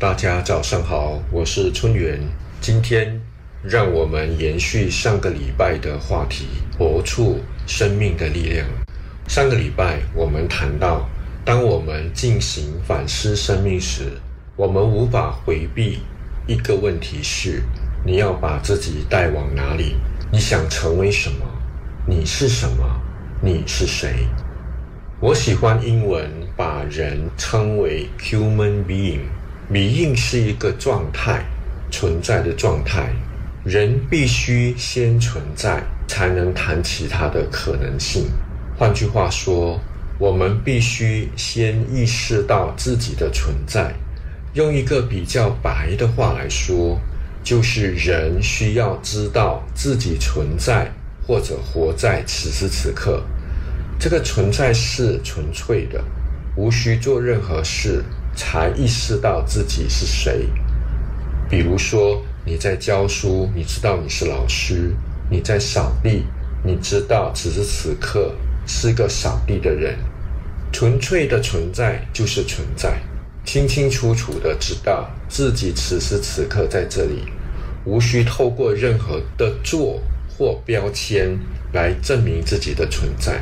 大家早上好，我是春元。今天让我们延续上个礼拜的话题，活出生命的力量。上个礼拜我们谈到，当我们进行反思生命时，我们无法回避一个问题：是你要把自己带往哪里？你想成为什么？你是什么？你是谁？我喜欢英文把人称为 human being。迷印是一个状态，存在的状态。人必须先存在，才能谈其他的可能性。换句话说，我们必须先意识到自己的存在。用一个比较白的话来说，就是人需要知道自己存在或者活在此时此刻。这个存在是纯粹的，无需做任何事。才意识到自己是谁。比如说，你在教书，你知道你是老师；你在扫地，你知道此时此刻是个扫地的人。纯粹的存在就是存在，清清楚楚的知道自己此时此刻在这里，无需透过任何的做或标签来证明自己的存在。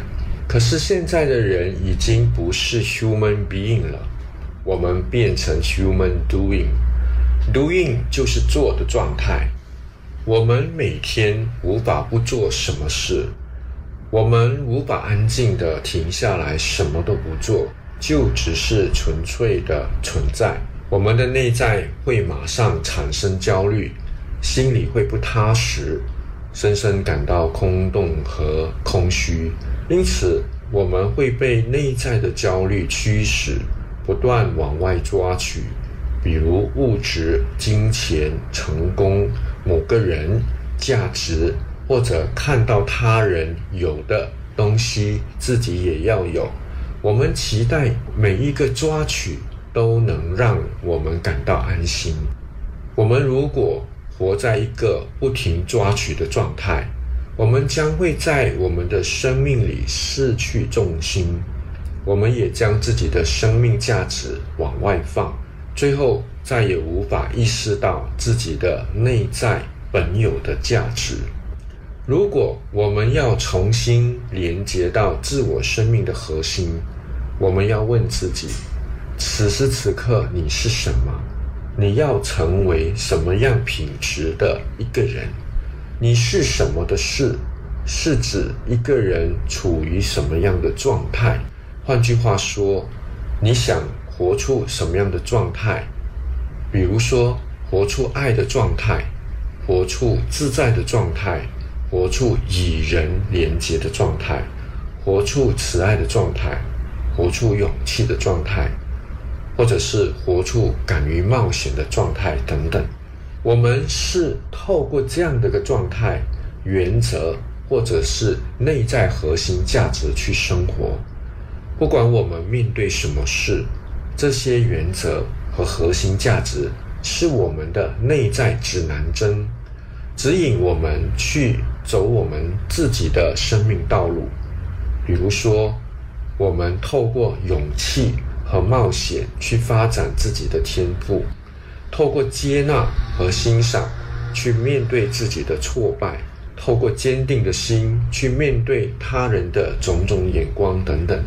可是现在的人已经不是 human being 了。我们变成 human doing，doing 就是做的状态。我们每天无法不做什么事，我们无法安静的停下来什么都不做，就只是纯粹的存在。我们的内在会马上产生焦虑，心里会不踏实，深深感到空洞和空虚。因此，我们会被内在的焦虑驱使。不断往外抓取，比如物质、金钱、成功、某个人、价值，或者看到他人有的东西，自己也要有。我们期待每一个抓取都能让我们感到安心。我们如果活在一个不停抓取的状态，我们将会在我们的生命里失去重心。我们也将自己的生命价值往外放，最后再也无法意识到自己的内在本有的价值。如果我们要重新连接到自我生命的核心，我们要问自己：此时此刻你是什么？你要成为什么样品质的一个人？你是什么的事？是指一个人处于什么样的状态？换句话说，你想活出什么样的状态？比如说，活出爱的状态，活出自在的状态，活出与人连结的状态，活出慈爱的状态，活出勇气的状态，或者是活出敢于冒险的状态等等。我们是透过这样的一个状态、原则，或者是内在核心价值去生活。不管我们面对什么事，这些原则和核心价值是我们的内在指南针，指引我们去走我们自己的生命道路。比如说，我们透过勇气和冒险去发展自己的天赋，透过接纳和欣赏去面对自己的挫败，透过坚定的心去面对他人的种种眼光等等。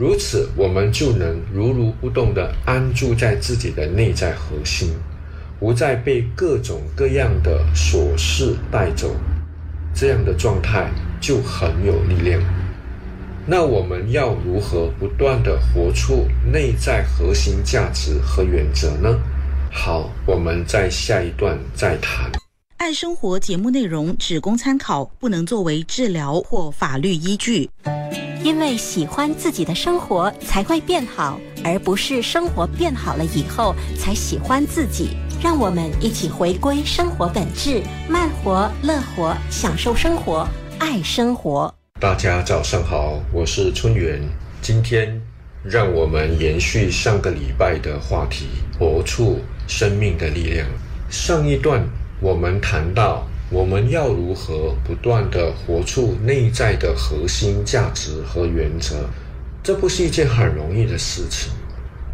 如此，我们就能如如不动地安住在自己的内在核心，不再被各种各样的琐事带走。这样的状态就很有力量。那我们要如何不断地活出内在核心价值和原则呢？好，我们在下一段再谈。爱生活节目内容只供参考，不能作为治疗或法律依据。因为喜欢自己的生活才会变好，而不是生活变好了以后才喜欢自己。让我们一起回归生活本质，慢活、乐活，享受生活，爱生活。大家早上好，我是春元。今天让我们延续上个礼拜的话题，活出生命的力量。上一段。我们谈到，我们要如何不断的活出内在的核心价值和原则，这不是一件很容易的事情。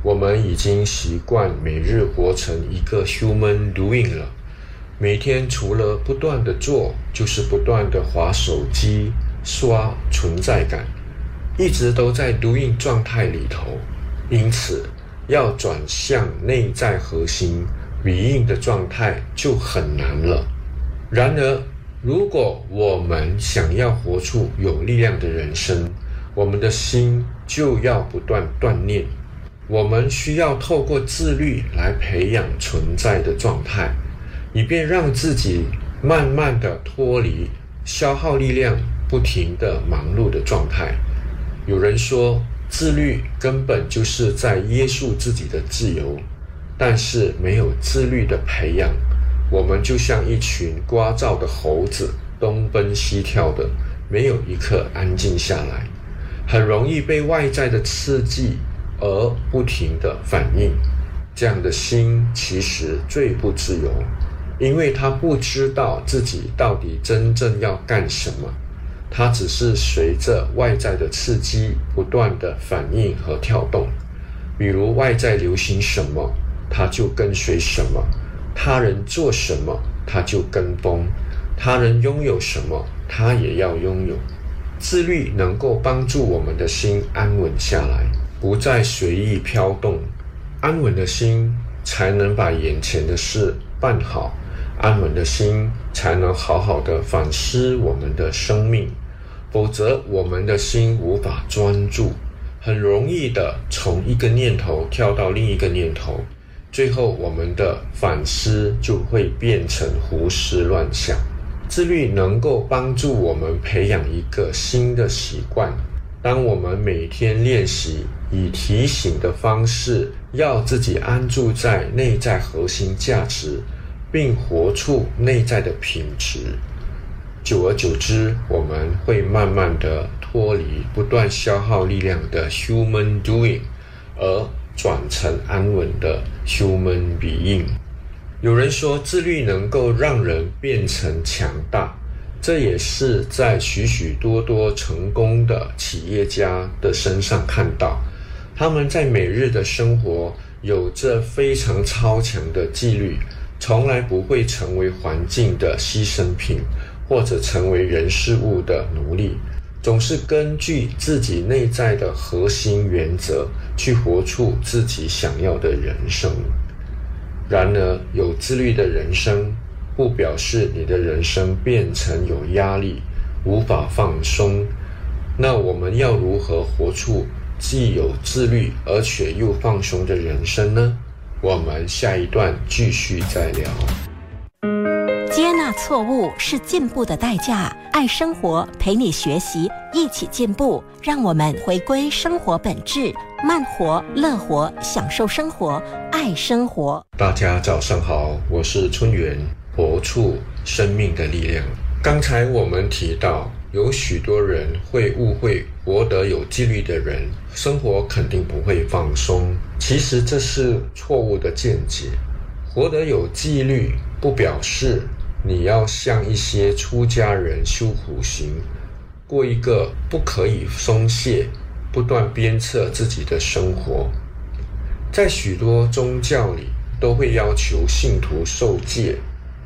我们已经习惯每日活成一个 human doing 了。每天除了不断的做，就是不断的划手机、刷存在感，一直都在 doing 状态里头。因此，要转向内在核心 being 的状态就很难了。然而，如果我们想要活出有力量的人生，我们的心就要不断锻炼。我们需要透过自律来培养存在的状态。以便让自己慢慢的脱离消耗力量、不停的忙碌的状态。有人说，自律根本就是在约束自己的自由，但是没有自律的培养，我们就像一群聒噪的猴子，东奔西跳的，没有一刻安静下来，很容易被外在的刺激而不停的反应。这样的心其实最不自由。因为他不知道自己到底真正要干什么，他只是随着外在的刺激不断的反应和跳动。比如外在流行什么，他就跟随什么；他人做什么，他就跟风；他人拥有什么，他也要拥有。自律能够帮助我们的心安稳下来，不再随意飘动。安稳的心才能把眼前的事办好。安稳的心才能好好的反思我们的生命，否则我们的心无法专注，很容易的从一个念头跳到另一个念头，最后我们的反思就会变成胡思乱想。自律能够帮助我们培养一个新的习惯，当我们每天练习以提醒的方式，要自己安住在内在核心价值。并活出内在的品质，久而久之，我们会慢慢的脱离不断消耗力量的 human doing，而转成安稳的 human being。有人说，自律能够让人变成强大，这也是在许许多多成功的企业家的身上看到，他们在每日的生活有着非常超强的纪律。从来不会成为环境的牺牲品，或者成为人事物的奴隶，总是根据自己内在的核心原则去活出自己想要的人生。然而，有自律的人生，不表示你的人生变成有压力、无法放松。那我们要如何活出既有自律而且又放松的人生呢？我们下一段继续再聊。错误是进步的代价，爱生活陪你学习，一起进步。让我们回归生活本质，慢活、乐活，享受生活，爱生活。大家早上好，我是春园，活出生命的力量。刚才我们提到。有许多人会误会，活得有纪律的人，生活肯定不会放松。其实这是错误的见解。活得有纪律，不表示你要像一些出家人修苦行，过一个不可以松懈、不断鞭策自己的生活。在许多宗教里，都会要求信徒受戒。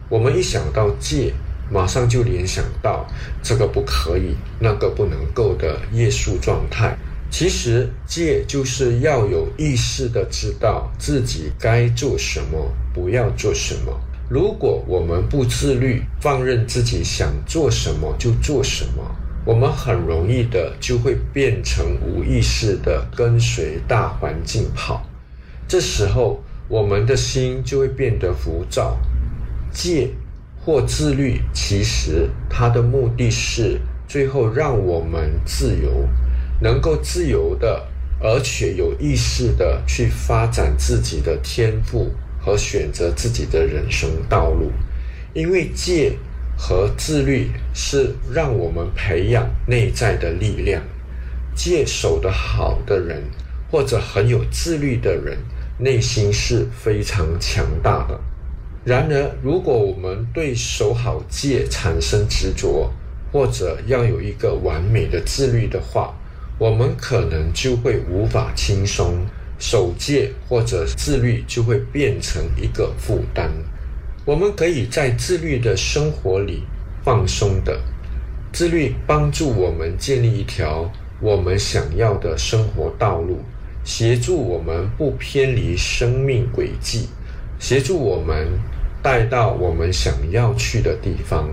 我们一想到戒，马上就联想到这个不可以，那个不能够的业束状态。其实戒就是要有意识的知道自己该做什么，不要做什么。如果我们不自律，放任自己想做什么就做什么，我们很容易的就会变成无意识的跟随大环境跑。这时候，我们的心就会变得浮躁。戒。或自律，其实它的目的是最后让我们自由，能够自由的，而且有意识的去发展自己的天赋和选择自己的人生道路。因为戒和自律是让我们培养内在的力量。戒守得好的人，或者很有自律的人，内心是非常强大的。然而，如果我们对守好戒产生执着，或者要有一个完美的自律的话，我们可能就会无法轻松，守戒或者自律就会变成一个负担。我们可以在自律的生活里放松的，自律帮助我们建立一条我们想要的生活道路，协助我们不偏离生命轨迹，协助我们带到我们想要去的地方。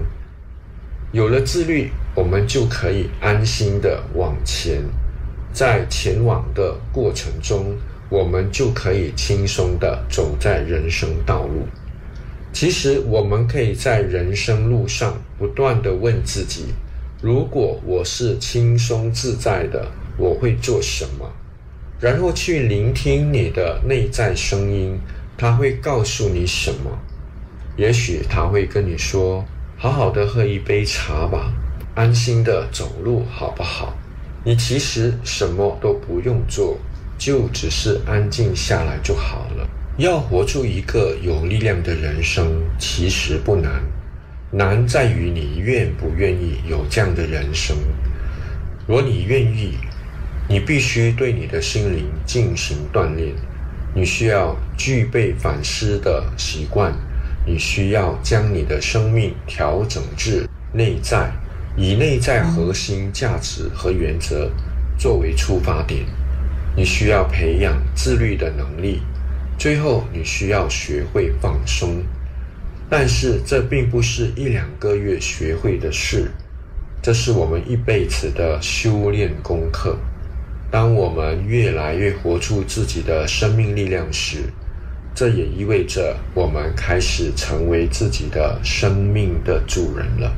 有了自律，我们就可以安心的往前，在前往的过程中，我们就可以轻松的走在人生道路。其实，我们可以在人生路上不断的问自己：如果我是轻松自在的，我会做什么？然后去聆听你的内在声音，它会告诉你什么？也许他会跟你说。好好的喝一杯茶吧，安心的走路好不好？你其实什么都不用做，就只是安静下来就好了。要活出一个有力量的人生，其实不难，难在于你愿不愿意有这样的人生。若你愿意，你必须对你的心灵进行锻炼，你需要具备反思的习惯。你需要将你的生命调整至内在，以内在核心价值和原则作为出发点。你需要培养自律的能力，最后你需要学会放松。但是这并不是一两个月学会的事，这是我们一辈子的修炼功课。当我们越来越活出自己的生命力量时，这也意味着我们开始成为自己的生命的主人了。